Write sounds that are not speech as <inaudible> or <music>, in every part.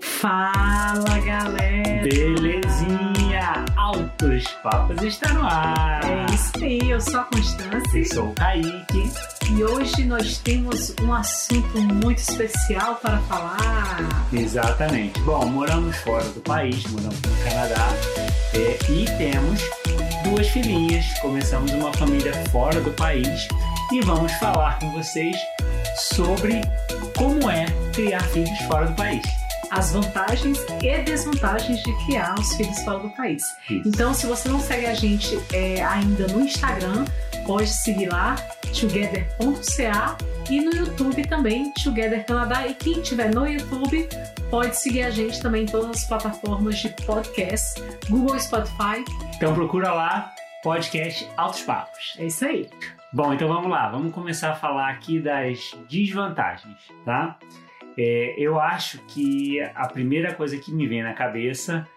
Fala galera! Belezinha! Altos Papos está no ar! É isso aí, eu sou a Constância Eu sou o Kaique. e hoje nós temos um assunto muito especial para falar. Exatamente. Bom, moramos fora do país, moramos no Canadá é, e temos duas filhinhas. Começamos uma família fora do país e vamos falar com vocês sobre como é criar filhos fora do país. As vantagens e desvantagens de criar os filhos fora do país. Isso. Então, se você não segue a gente é, ainda no Instagram, pode seguir lá, together.ca e no YouTube também, Together Canadá. E quem tiver no YouTube, pode seguir a gente também em todas as plataformas de podcast, Google, Spotify. Então procura lá, podcast Altos Papos. É isso aí. Bom, então vamos lá, vamos começar a falar aqui das desvantagens, tá? É, eu acho que a primeira coisa que me vem na cabeça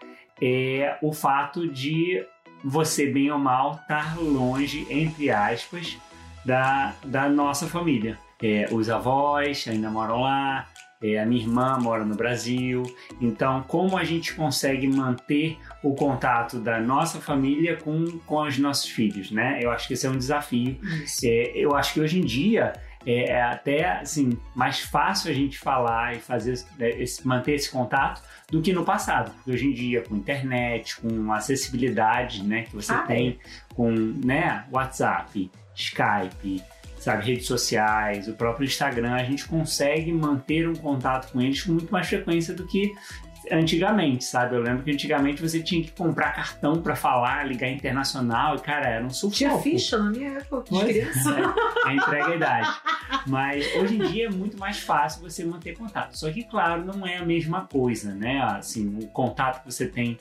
é o fato de você, bem ou mal, estar longe, entre aspas, da, da nossa família. É, os avós ainda moram lá, é, a minha irmã mora no Brasil. Então, como a gente consegue manter o contato da nossa família com, com os nossos filhos, né? Eu acho que esse é um desafio. É, eu acho que hoje em dia é, é até assim mais fácil a gente falar e fazer é, esse- manter esse contato do que no passado, porque hoje em dia com internet, com acessibilidade, né, que você Ah, tem com, né, WhatsApp, Skype, sabe, redes sociais, o próprio Instagram, a gente consegue manter um contato com eles com muito mais frequência do que antigamente, sabe? Eu lembro que antigamente você tinha que comprar cartão para falar, ligar internacional, e cara, era um sufoco. Tinha ficha na minha época de é. criança. <laughs> É, entrega a idade. Mas hoje em dia é muito mais fácil você manter contato. Só que, claro, não é a mesma coisa, né? Assim, o contato que você tem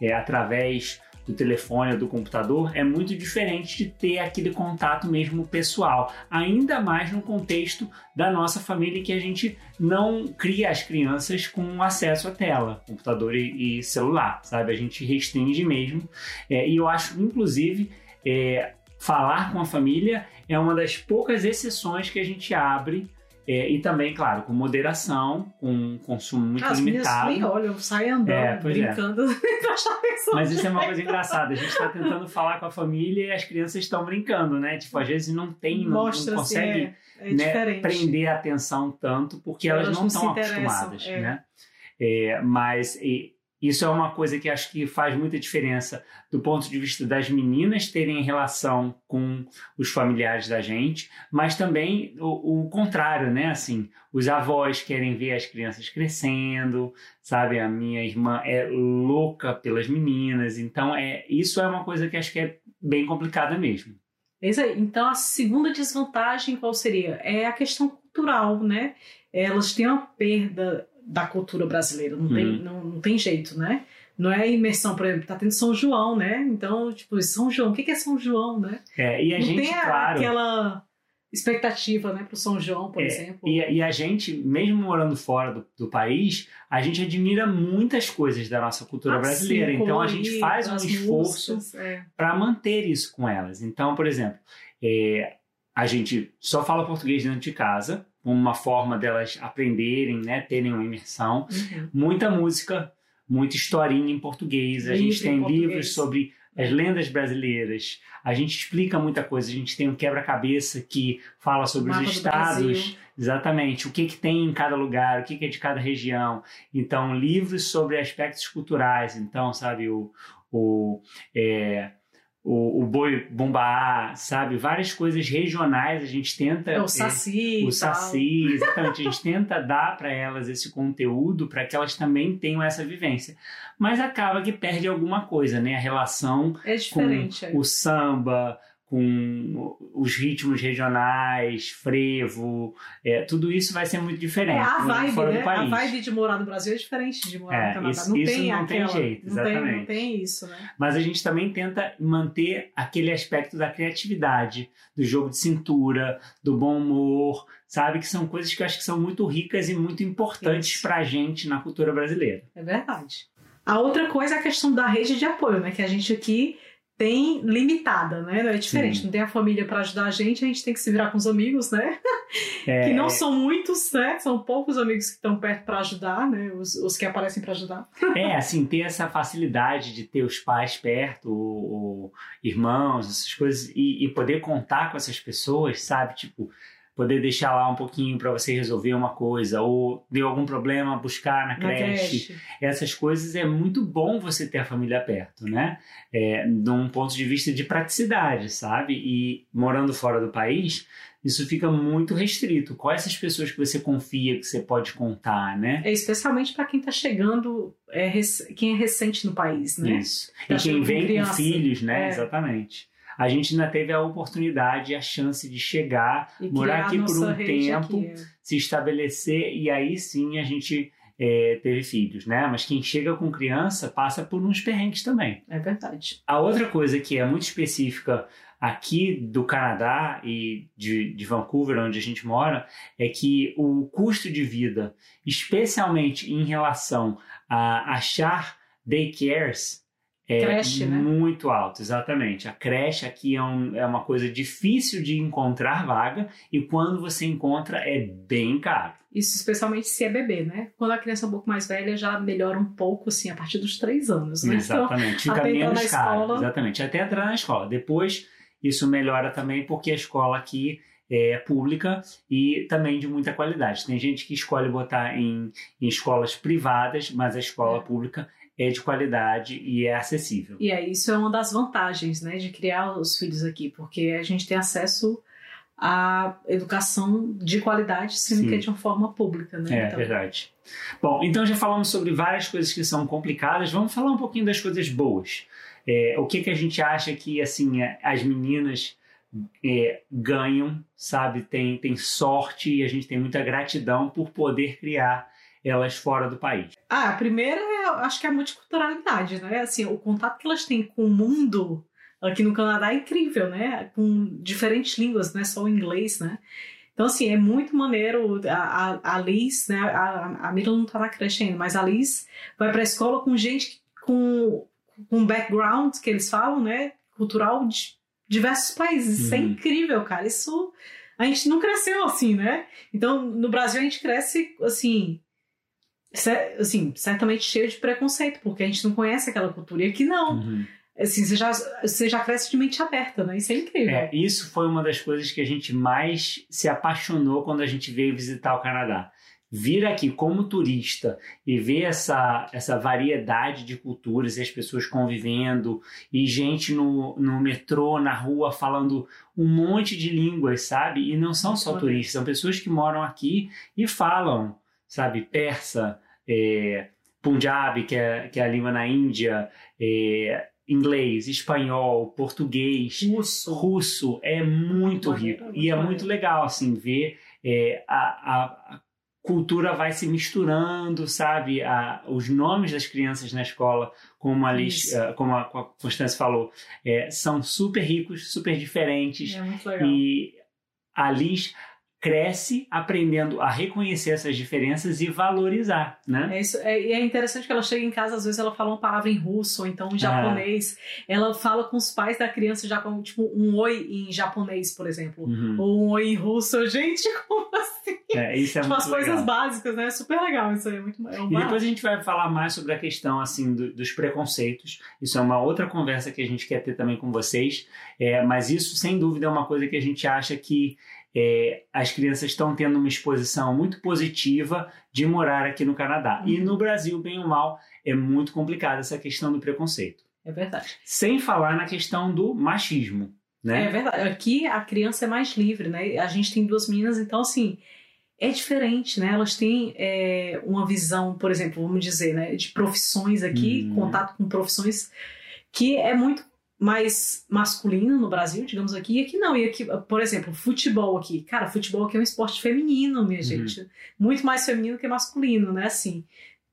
é, através do telefone ou do computador é muito diferente de ter aquele contato mesmo pessoal. Ainda mais no contexto da nossa família que a gente não cria as crianças com acesso à tela, computador e, e celular, sabe? A gente restringe mesmo. É, e eu acho, inclusive, é, falar com a família é uma das poucas exceções que a gente abre. É, e também, claro, com moderação, com um consumo muito As limitado. nem olham, saem andando, É, é. brincando, <laughs> atenção. Mas isso é uma coisa engraçada. A gente está tentando falar com a família e as crianças estão brincando, né? Tipo, às vezes não tem, não, não assim, consegue é, é né, prender a atenção tanto, porque elas, Elas não não estão acostumadas, é. né? É, mas e, isso é uma coisa que acho que faz muita diferença do ponto de vista das meninas terem relação com os familiares da gente, mas também o, o contrário, né? Assim, os avós querem ver as crianças crescendo, sabe? A minha irmã é louca pelas meninas, então é isso é uma coisa que acho que é bem complicada mesmo. É isso aí. Então, a segunda desvantagem qual seria? É a questão cultural, né? Elas têm uma perda da cultura brasileira, não, tem, Uhum. não, não tem jeito, né? Não é imersão, por exemplo, tá tendo São João, né? Então, tipo, São João, o que é São João, né? É, e a não gente, tem a- claro. aquela expectativa, né, pro São João, por É, exemplo. E, e a gente, mesmo morando fora do, do país, a gente admira muitas coisas da nossa cultura Ah, brasileira. sim, então a gente faz um esforço é. para manter isso com elas. Então, por exemplo, é, a gente só fala português dentro de casa, como uma forma delas aprenderem, né, terem uma imersão. Uhum. Muita música, muita historinha em português. A Livro gente em tem português. livros sobre as lendas brasileiras. A gente explica muita coisa. A gente tem um quebra-cabeça que fala sobre os do estados. Exatamente, o que, que tem em cada lugar, o que, que é de cada região. Então, livros sobre aspectos culturais. Então, sabe, o, o, é, o, o boi bumbá, sabe, várias coisas regionais a gente tenta. É, o é, Saci. o Saci, exatamente. A gente tenta dar para elas esse conteúdo para que elas também tenham essa vivência. Mas acaba que perde alguma coisa, né? A relação. É diferente. é. com o samba, com os ritmos regionais, frevo, é, tudo isso vai ser muito diferente. É, a vibe, fora né? do país. A vibe de morar no Brasil é diferente de morar É, no Canadá. isso- não isso tem não tem aquela, jeito, não tem, exatamente. não tem isso, né? Mas a gente também tenta manter aquele aspecto da criatividade, do jogo de cintura, do bom humor, sabe? Que são coisas que eu acho que são muito ricas e muito importantes Isso. pra gente na cultura brasileira. É verdade. A outra coisa é a questão da rede de apoio, né? Que a gente aqui tem limitada, né? É diferente. Sim. Não tem a família para ajudar a gente, a gente tem que se virar com os amigos, né? É, que não são muitos, né? São poucos amigos que estão perto para ajudar, né? Os, os que aparecem para ajudar. É, assim, ter essa facilidade de ter os pais perto, ou, ou irmãos, essas coisas, e, e poder contar com essas pessoas, sabe? Tipo, poder deixar lá um pouquinho para você resolver uma coisa, ou deu algum problema, buscar na Na creche. creche. Essas coisas é muito bom você ter a família perto, né? É, de um ponto de vista de praticidade, sabe? E morando fora do país, isso fica muito restrito. Quais essas pessoas que você confia, que você pode contar, né? É especialmente para quem está chegando, é, quem é recente no país, né? Isso. Tá e quem vem com filhos, né? É. Exatamente. A gente ainda teve a oportunidade, a chance de chegar, E morar aqui por um tempo, aqui, é. se estabelecer e aí sim a gente é, teve filhos, né? Mas quem chega com criança passa por uns perrengues também. É verdade. A outra coisa que é muito específica aqui do Canadá e de, de Vancouver, onde a gente mora, é que o custo de vida, especialmente em relação a achar daycares, é Creche, né? muito alto, exatamente. A creche aqui é, um- é uma coisa difícil de encontrar vaga e quando você encontra é bem caro. Isso especialmente se é bebê, né? Quando a criança é um pouco mais velha, já melhora um pouco, assim, a partir dos três anos, né? Então, Exatamente. Fica até entrar menos na caro. escola. Exatamente. Até entrar na escola. Depois, isso melhora também porque a escola aqui é pública e também de muita qualidade. Tem gente que escolhe botar em, em escolas privadas, mas a escola É. pública é de qualidade e é acessível. E aí, isso é uma das vantagens, né, de criar os filhos aqui, porque a gente tem acesso à educação de qualidade, sendo Sim. que é de uma forma pública, né? É Então, verdade. Bom, então já falamos sobre várias coisas que são complicadas. Vamos falar um pouquinho das coisas boas. É, o que, que a gente acha que assim é, as meninas é, ganham, sabe? Tem, tem sorte e a gente tem muita gratidão por poder criar elas fora do país. Ah, a primeira é, acho que é a multiculturalidade, né? Assim, o contato que elas têm com o mundo aqui no Canadá é incrível, né? Com diferentes línguas, não é só o inglês, né? Então, assim, é muito maneiro. A, a, a Liz, né? A, a Mira não tá na creche ainda, mas a Liz vai pra escola com gente com, com background, que eles falam, né? Cultural de diversos países. Isso é Uhum. incrível, cara. Isso. A gente não cresceu assim, né? Então, no Brasil, a gente cresce, assim, assim, certamente cheio de preconceito, porque a gente não conhece aquela cultura. E aqui não. Uhum. Assim, você já, você já cresce de mente aberta, né? Isso é incrível. É, isso foi uma das coisas que a gente mais se apaixonou quando a gente veio visitar o Canadá. Vir aqui como turista e ver essa, essa variedade de culturas e as pessoas convivendo e gente no, no metrô, na rua, falando um monte de línguas, sabe? E não são só turistas, são pessoas que moram aqui e falam, sabe? Persa, é, Punjabi, que é, que é a língua na Índia, é, inglês, espanhol, português Russo. russo é muito rico. muito e é muito legal assim ver é, a, a- cultura vai se misturando sabe? A, os nomes das crianças na escola como a Liz, eh, como a a Constância falou é, são super ricos super diferentes. É muito legal. e a Liz cresce aprendendo a reconhecer essas diferenças e valorizar né É, isso, é, e é interessante que ela chega em casa, às vezes ela fala uma palavra em russo ou então em japonês. Ela fala com os pais da criança já com tipo um oi em japonês, por exemplo. Uhum. Ou um oi em russo. <laughs> Gente, como assim? É, isso é tipo, muito as legal. coisas básicas, né? Super legal isso aí. É muito é um E depois a gente vai falar mais sobre a questão assim do- dos preconceitos. Isso é uma outra conversa que a gente quer ter também com vocês. É, mas isso, sem dúvida, é uma coisa que a gente acha que é, as crianças estão tendo uma exposição muito positiva de morar aqui no Canadá. E no Brasil, bem ou mal, é muito complicada essa questão do preconceito. É verdade. Sem falar na questão do machismo. É Né? verdade. Aqui a criança é mais livre, né? A gente tem duas meninas, então assim. É diferente, né? Elas têm é, uma visão, por exemplo, vamos dizer, né, de profissões aqui, Uhum. contato com profissões que é muito mais masculino no Brasil, digamos aqui, e aqui não. E aqui, por exemplo, futebol aqui. Cara, futebol aqui é um esporte feminino, minha Uhum. gente. Muito mais feminino que masculino, né? Assim.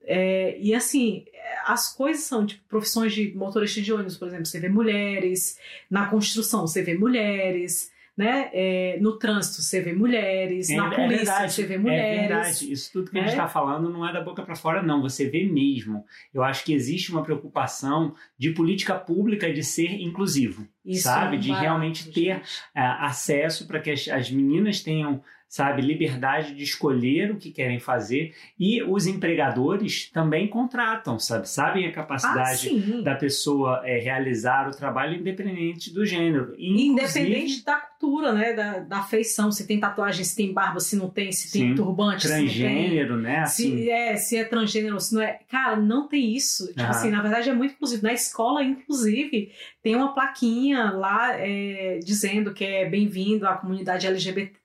É, e assim, as coisas são, tipo, profissões de motorista de ônibus, por exemplo, você vê mulheres, na construção você vê mulheres, né? É, no trânsito você vê mulheres, É- na é polícia verdade, você vê É mulheres. verdade. Isso tudo que a gente É. está falando não é da boca para fora, não. Você vê mesmo. Eu acho que existe uma preocupação de política pública de ser inclusivo, Isso sabe? é um De realmente ter gente. é, acesso para que as, as meninas tenham, sabe, liberdade de escolher o que querem fazer e os empregadores também contratam, sabe? Sabem a Ah, capacidade sim. da pessoa é, realizar o trabalho independente do gênero. Inclusive- Independente da cultura, né? Da, da feição, se tem tatuagem, se tem barba, se não tem, se tem Sim. turbante, se não tem. transgênero, né? Assim, Se é, se é transgênero, se não é. Cara, não tem isso. Tipo Aham. assim, na verdade é muito inclusivo. Na escola, inclusive, tem uma plaquinha lá é, dizendo que é bem-vindo à comunidade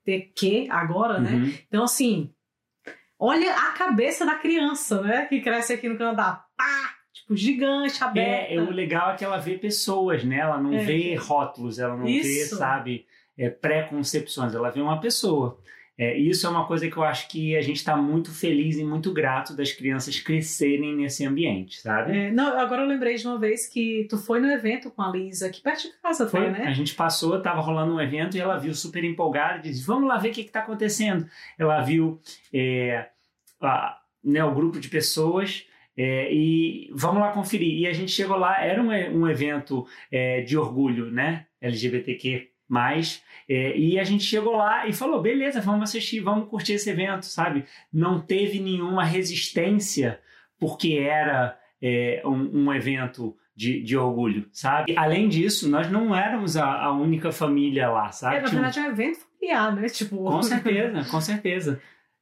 LGBTQ agora, né? uhum. Então, assim, olha a cabeça da criança, né? Que cresce aqui no Canadá. Pá! Tipo, gigante, aberta. É, é, o legal é que ela vê pessoas, né? Ela não É. vê rótulos, ela não vê, Isso. sabe, é, pré-concepções, ela vê uma pessoa. É, isso é uma coisa que eu acho que a gente está muito feliz e muito grato das crianças crescerem nesse ambiente, sabe? É, não, agora eu lembrei de uma vez que tu foi no evento com a Lisa, aqui perto de casa, foi, né? A gente passou, tava rolando um evento e ela viu super empolgada e disse: Vamos lá ver o que está acontecendo. Ela viu é, a- né, o grupo de pessoas é, e vamos lá conferir. E a gente chegou lá, era um, um evento é, de orgulho, né? LGBTQ. É, e a gente chegou lá e falou: beleza, vamos assistir, vamos curtir esse evento, sabe? Não teve nenhuma resistência porque era é, um, um evento de, de orgulho, sabe? Além disso, nós não éramos a, a única família lá, sabe? É, na um- verdade é um evento familiar, né? Tipo, com certeza, com certeza.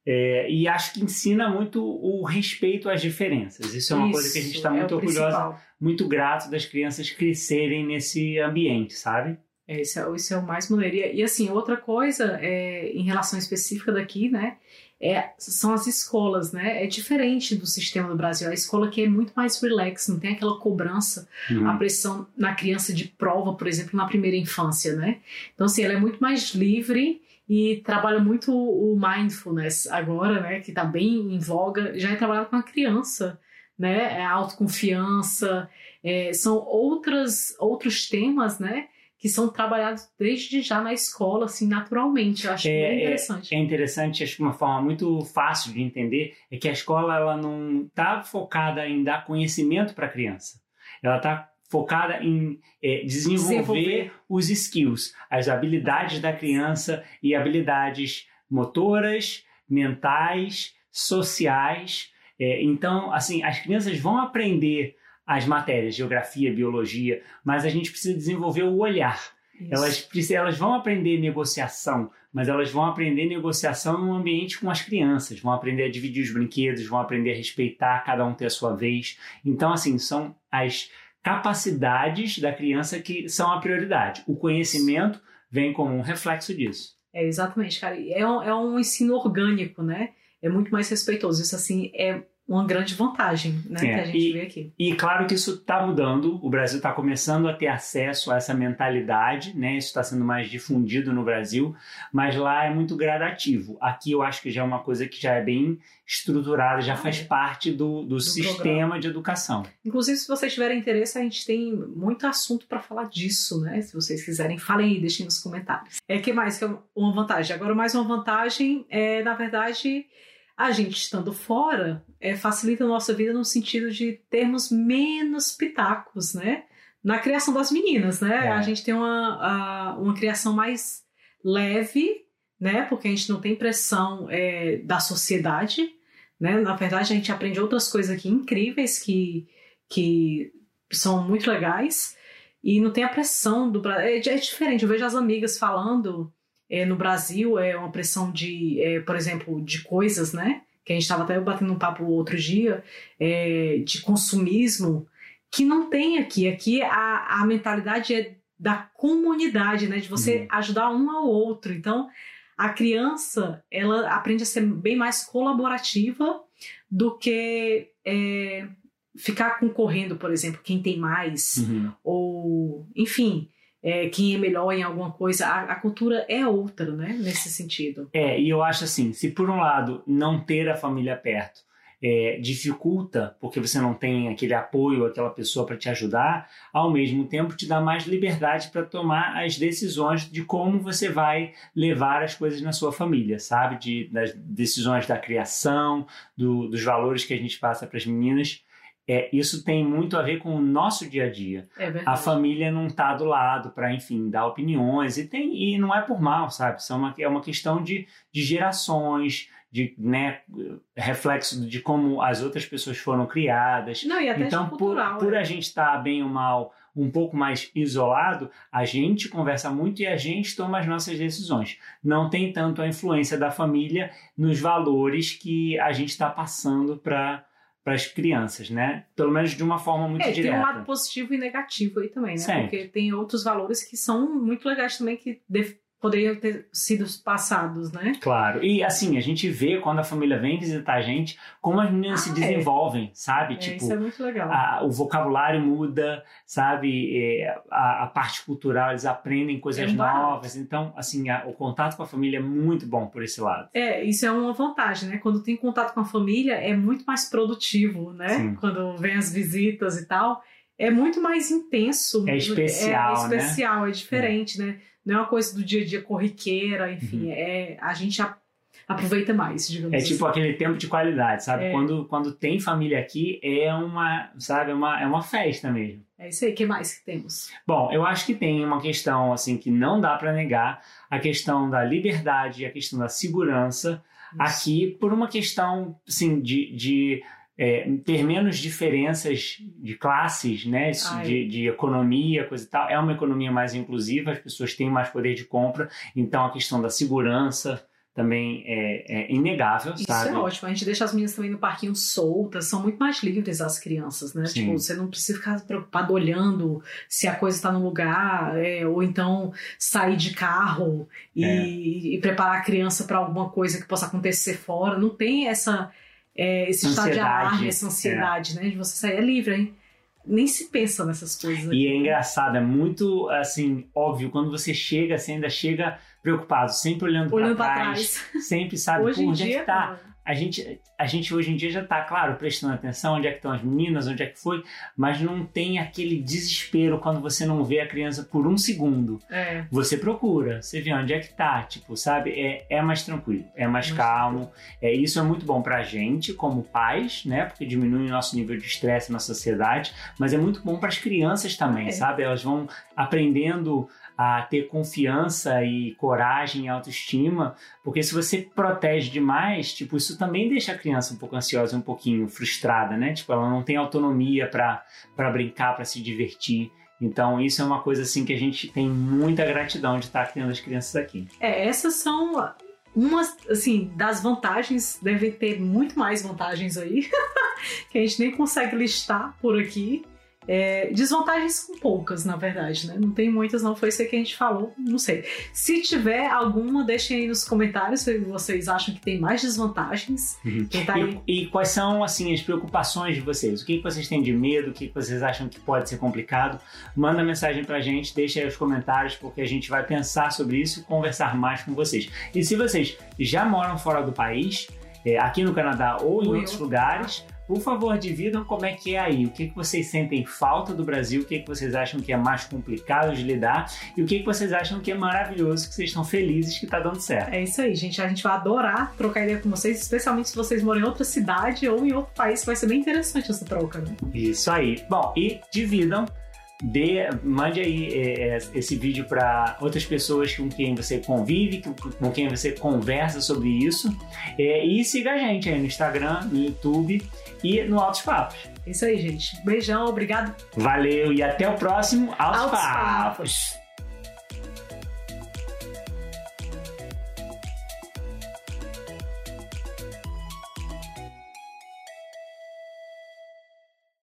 É, e acho que ensina muito o respeito às diferenças. Isso é uma coisa que a gente está Isso, é muito orgulhosa, principal. muito grato das crianças crescerem nesse ambiente, sabe? É, isso, é, isso é o mais maneiro. E, assim, outra coisa, é, em relação específica daqui, né? É, são as escolas, né? É diferente do sistema do Brasil. A escola aqui é muito mais relax, não tem aquela cobrança, Uhum. a pressão na criança de prova, por exemplo, na primeira infância, né? Então, assim, ela é muito mais livre e trabalha muito o mindfulness agora, né? Que tá bem em voga. Já é trabalhado com a criança, né? É a autoconfiança, é, são outras, outros temas, né? Que são trabalhados desde já na escola, assim, naturalmente. Eu acho É, bem é, interessante. É interessante, acho que uma forma muito fácil de entender é que a escola ela não está focada em dar conhecimento para a criança. Ela está focada em é, desenvolver, Desenvolver. os skills, as habilidades da criança e habilidades motoras, mentais, sociais. É, então, assim, as crianças vão aprender as matérias, geografia, biologia, mas a gente precisa desenvolver o olhar. Isso. Elas, elas vão aprender negociação, mas elas vão aprender negociação num ambiente com as crianças, vão aprender a dividir os brinquedos, vão aprender a respeitar, cada um ter a sua vez. Então, assim, são as capacidades da criança que são a prioridade. O conhecimento vem como um reflexo disso. É, exatamente, cara. É um, é um ensino orgânico, né? É muito mais respeitoso. Isso, assim, é uma grande vantagem, né? É, que a gente e- vê aqui. E claro que isso está mudando, o Brasil está começando a ter acesso a essa mentalidade, né? Isso está sendo mais difundido no Brasil, mas lá é muito gradativo. Aqui eu acho que já é uma coisa que já é bem estruturada, já Ah, faz é. parte do, do, sistema programa. de educação. Inclusive, se vocês tiverem interesse, a gente tem muito assunto para falar disso, né? Se vocês quiserem, falem aí, deixem nos comentários. É que mais que é uma vantagem? Agora, mais uma vantagem é, na verdade, a gente estando fora é, facilita a nossa vida no sentido de termos menos pitacos, né? Na criação das meninas, né? É. A gente tem uma, a- uma criação mais leve, né? Porque a gente não tem pressão é, da sociedade, né? Na verdade, a gente aprende outras coisas aqui incríveis que, que são muito legais e não tem a pressão do Brasil. É, é diferente, eu vejo as amigas falando é, no Brasil, é uma pressão de, é, por exemplo, de coisas, né? Que a gente estava até batendo um papo outro dia, é, de consumismo, que não tem aqui. Aqui a, a mentalidade é da comunidade, né? De você Uhum. ajudar um ao outro. Então, a criança, ela aprende a ser bem mais colaborativa do que é, ficar concorrendo, por exemplo, quem tem mais, Uhum. ou, enfim, é, quem é melhor em alguma coisa. A, a cultura é outra, né? Nesse sentido. É, e eu acho assim, se por um lado não ter a família perto é, dificulta, porque você não tem aquele apoio, aquela pessoa para te ajudar, ao mesmo tempo te dá mais liberdade para tomar as decisões de como você vai levar as coisas na sua família, sabe? De, das decisões da criação, do, dos valores que a gente passa para as meninas. É, isso tem muito a ver com o nosso dia a dia. É. A família não está do lado para, enfim, dar opiniões e tem e não é por mal, sabe? São uma, é uma questão de, de gerações, de né, reflexo de como as outras pessoas foram criadas. Não, e até então, cultural, por, por é. a gente estar bem ou mal um pouco mais isolado, a gente conversa muito e a gente toma as nossas decisões. Não tem tanto a influência da família nos valores que a gente está passando para para as crianças, né? Pelo menos de uma forma muito É, direta. tem um lado positivo e negativo aí também, né? Sempre. Porque tem outros valores que são muito legais também que poderiam ter sido passados, né? Claro. E assim, a gente vê quando a família vem visitar a gente, como as meninas se Ah, é. desenvolvem, sabe? É, tipo, isso é muito legal. a- o vocabulário muda, sabe? É, a, a parte cultural, eles aprendem coisas É novas. Então, assim, a- o contato com a família é muito bom por esse lado. É, isso é uma vantagem, né? Quando tem contato com a família, é muito mais produtivo, né? Sim. Quando vem as visitas e tal, é muito mais intenso. É especial, É, né? especial, é diferente, né? Não é uma coisa do dia a dia corriqueira, enfim, Uhum. é, a gente a- aproveita mais, digamos É assim. tipo aquele tempo de qualidade, sabe? É. Quando, quando tem família aqui, é uma, sabe? É uma, é uma festa mesmo. É isso aí, o que mais que temos? Bom, eu acho que tem uma questão assim que não dá para negar, a questão da liberdade, a questão da segurança, aqui por uma questão assim, de, de é, ter menos diferenças de classes, né? De, de economia, coisa e tal. É uma economia mais inclusiva, as pessoas têm mais poder de compra, então a questão da segurança também é, é inegável, Isso sabe? é ótimo. A gente deixa as meninas também no parquinho soltas, são muito mais livres as crianças, né? Sim. Tipo, você não precisa ficar preocupado olhando se a coisa está no lugar, é, ou então sair de carro e, É. e preparar a criança para alguma coisa que possa acontecer fora. Não tem essa é, esse estado de Ansiedade, alarme, essa ansiedade, né? De você sair é livre, hein? Nem se pensa nessas coisas. E aqui. é engraçado, é muito assim, óbvio, quando você chega, você ainda chega preocupado, sempre olhando, Olhando para trás, trás. sempre sabe Hoje em onde é dia, que tá. A gente, a gente hoje em dia já tá, claro, prestando atenção onde é que estão as meninas, onde é que foi, mas não tem aquele desespero quando você não vê a criança por um segundo. é, Você procura, você vê onde é que tá, tipo, sabe? É, é mais tranquilo, é mais Mais calmo. É, isso é muito bom pra gente, como pais, né? Porque diminui o nosso nível de estresse na sociedade, mas é muito bom para as crianças também, É. sabe? Elas vão aprendendo a ter confiança e coragem e autoestima, porque se você protege demais, tipo, isso também deixa a criança um pouco ansiosa, um pouquinho frustrada, né? Tipo, ela não tem autonomia para brincar, para se divertir. Então, isso é uma coisa assim que a gente tem muita gratidão de estar criando as crianças aqui. É, essas são umas, assim, das vantagens, devem ter muito mais vantagens aí, <laughs> que a gente nem consegue listar por aqui. É, desvantagens são poucas, na verdade, né? Não tem muitas, não. Foi isso aí que a gente falou, não sei. Se tiver alguma, deixem aí nos comentários se vocês acham que tem mais desvantagens. Quem tá aí. E, e quais são assim as preocupações de vocês? O que, vocês têm de medo? O que, vocês acham que pode ser complicado? Manda mensagem pra gente, deixa aí os comentários, porque a gente vai pensar sobre isso e conversar mais com vocês. E se vocês já moram fora do país, é, aqui no Canadá ou em Ou em outros outro lugares, por favor, dividam como é que é aí. O que, que vocês sentem falta do Brasil, o que, que vocês acham que é mais complicado de lidar e o que, que vocês acham que é maravilhoso, que vocês estão felizes que está dando certo. É isso aí, gente. A gente vai adorar trocar ideia com vocês, especialmente se vocês moram em outra cidade ou em outro país. Vai ser bem interessante essa troca, né? Isso aí. Bom, e dividam. Dê, mande aí é, é, esse vídeo para outras pessoas com quem você convive, com, com quem você conversa sobre isso. É, e siga a gente aí no Instagram, no YouTube e no Altos Papos. É isso aí, gente. Beijão, obrigado. Valeu e até o próximo Altos, Altos Papos. Papos.